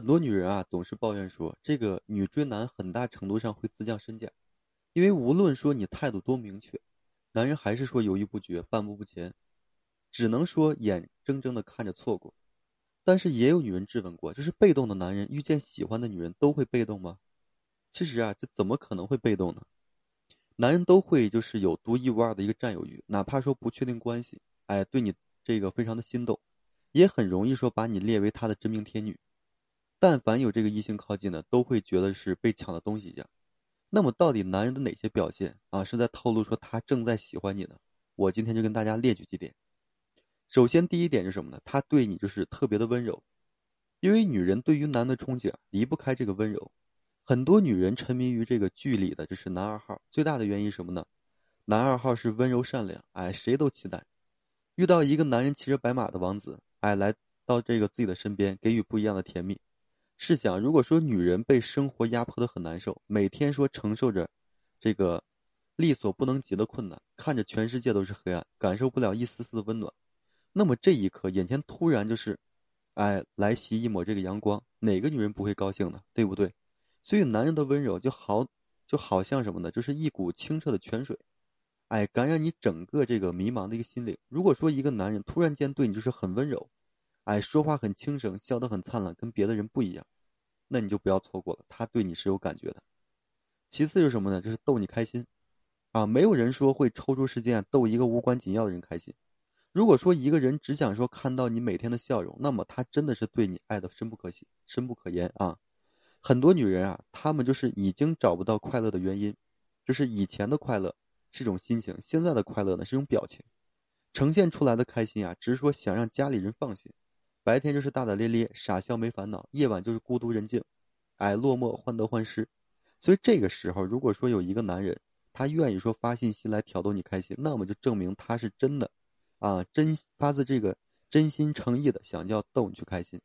很多女人啊，总是抱怨说，这个女追男很大程度上会自降身价，因为无论说你态度多明确，男人还是说犹豫不决、半步不前，只能说眼睁睁的看着错过。但是也有女人质问过，就是被动的男人遇见喜欢的女人都会被动吗？其实啊，这怎么可能会被动呢？男人都会就是有独一无二的一个占有欲，哪怕说不确定关系，哎，对你这个非常的心动，也很容易说把你列为他的真命天女。但凡有这个异性靠近呢，都会觉得是被抢的东西一样。那么，到底男人的哪些表现啊，是在透露说他正在喜欢你呢？我今天就跟大家列举几点。首先，第一点是什么呢？他对你就是特别的温柔，因为女人对于男的憧憬离不开这个温柔。很多女人沉迷于这个剧里的就是男二号，最大的原因什么呢？男二号是温柔善良，哎，谁都期待遇到一个男人骑着白马的王子，哎，来到这个自己的身边，给予不一样的甜蜜。试想，如果说女人被生活压迫的很难受，每天说承受着这个力所不能及的困难，看着全世界都是黑暗，感受不了一丝丝的温暖，那么这一刻眼前突然就是，哎，来袭一抹这个阳光，哪个女人不会高兴呢？对不对？所以男人的温柔就好，就好像什么呢？就是一股清澈的泉水，哎，感染你整个这个迷茫的一个心灵。如果说一个男人突然间对你就是很温柔。哎，说话很轻声，笑得很灿烂，跟别的人不一样，那你就不要错过了，他对你是有感觉的。其次是什么呢？就是逗你开心，啊，没有人说会抽出时间逗一个无关紧要的人开心。如果说一个人只想说看到你每天的笑容，那么他真的是对你爱的深不可惜，深不可言啊。很多女人啊，她们就是已经找不到快乐的原因，就是以前的快乐是种心情，现在的快乐呢是种表情，呈现出来的开心啊，只是说想让家里人放心。白天就是大大咧咧、傻笑没烦恼，夜晚就是孤独人静，哎，落寞患得患失。所以这个时候，如果说有一个男人，他愿意说发信息来挑逗你开心，那么就证明他是真的，啊，真发自这个真心诚意的想要逗你去开心。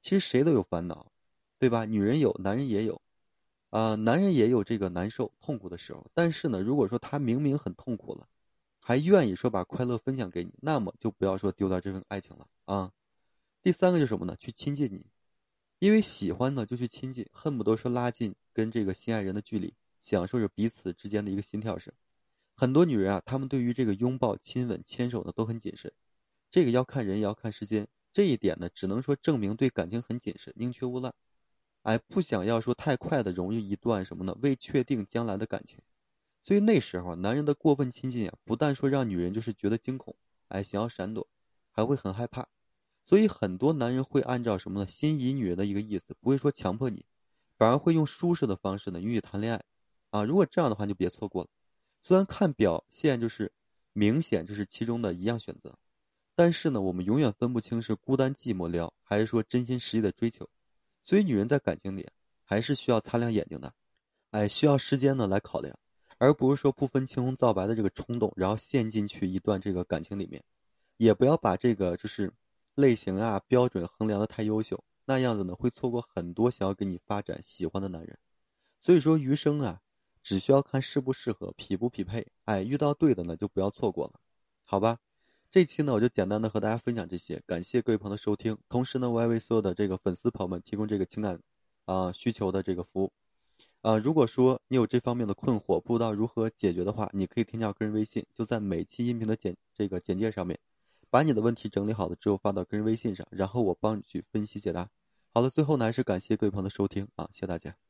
其实谁都有烦恼，对吧？女人有，男人也有，啊，男人也有这个难受、痛苦的时候。但是呢，如果说他明明很痛苦了，还愿意说把快乐分享给你，那么就不要说丢掉这份爱情了啊。第三个就是什么呢？去亲近你，因为喜欢呢就去亲近，恨不得说拉近跟这个心爱人的距离，享受着彼此之间的一个心跳声。很多女人啊，她们对于这个拥抱、亲吻、牵手呢都很谨慎，这个要看人，也要看时间。这一点呢，只能说证明对感情很谨慎，宁缺毋滥。哎，不想要说太快的融入一段什么呢？未确定将来的感情。所以那时候，男人的过分亲近啊，不但说让女人就是觉得惊恐，哎，想要闪躲，还会很害怕。所以很多男人会按照什么呢？心仪女人的一个意思，不会说强迫你，反而会用舒适的方式呢，与你谈恋爱，啊，如果这样的话就别错过了。虽然看表现就是明显就是其中的一样选择，但是呢，我们永远分不清是孤单寂寞聊，还是说真心实意的追求。所以女人在感情里还是需要擦亮眼睛的，哎，需要时间呢来考量，而不是说不分青红皂白的这个冲动，然后陷进去一段这个感情里面，也不要把这个就是。类型啊，标准衡量的太优秀，那样子呢会错过很多想要跟你发展喜欢的男人。所以说余生啊，只需要看适不适合，匹不匹配。哎，遇到对的呢就不要错过了，好吧？这期呢我就简单的和大家分享这些，感谢各位朋友的收听。同时呢，我也为所有的这个粉丝朋友们提供这个情感啊需求的这个服务。啊，如果说你有这方面的困惑，不知道如何解决的话，你可以添加个人微信，就在每期音频的简这个简介上面。把你的问题整理好了之后发到个人微信上，然后我帮你去分析解答。好了，最后呢还是感谢各位朋友的收听啊，谢谢大家。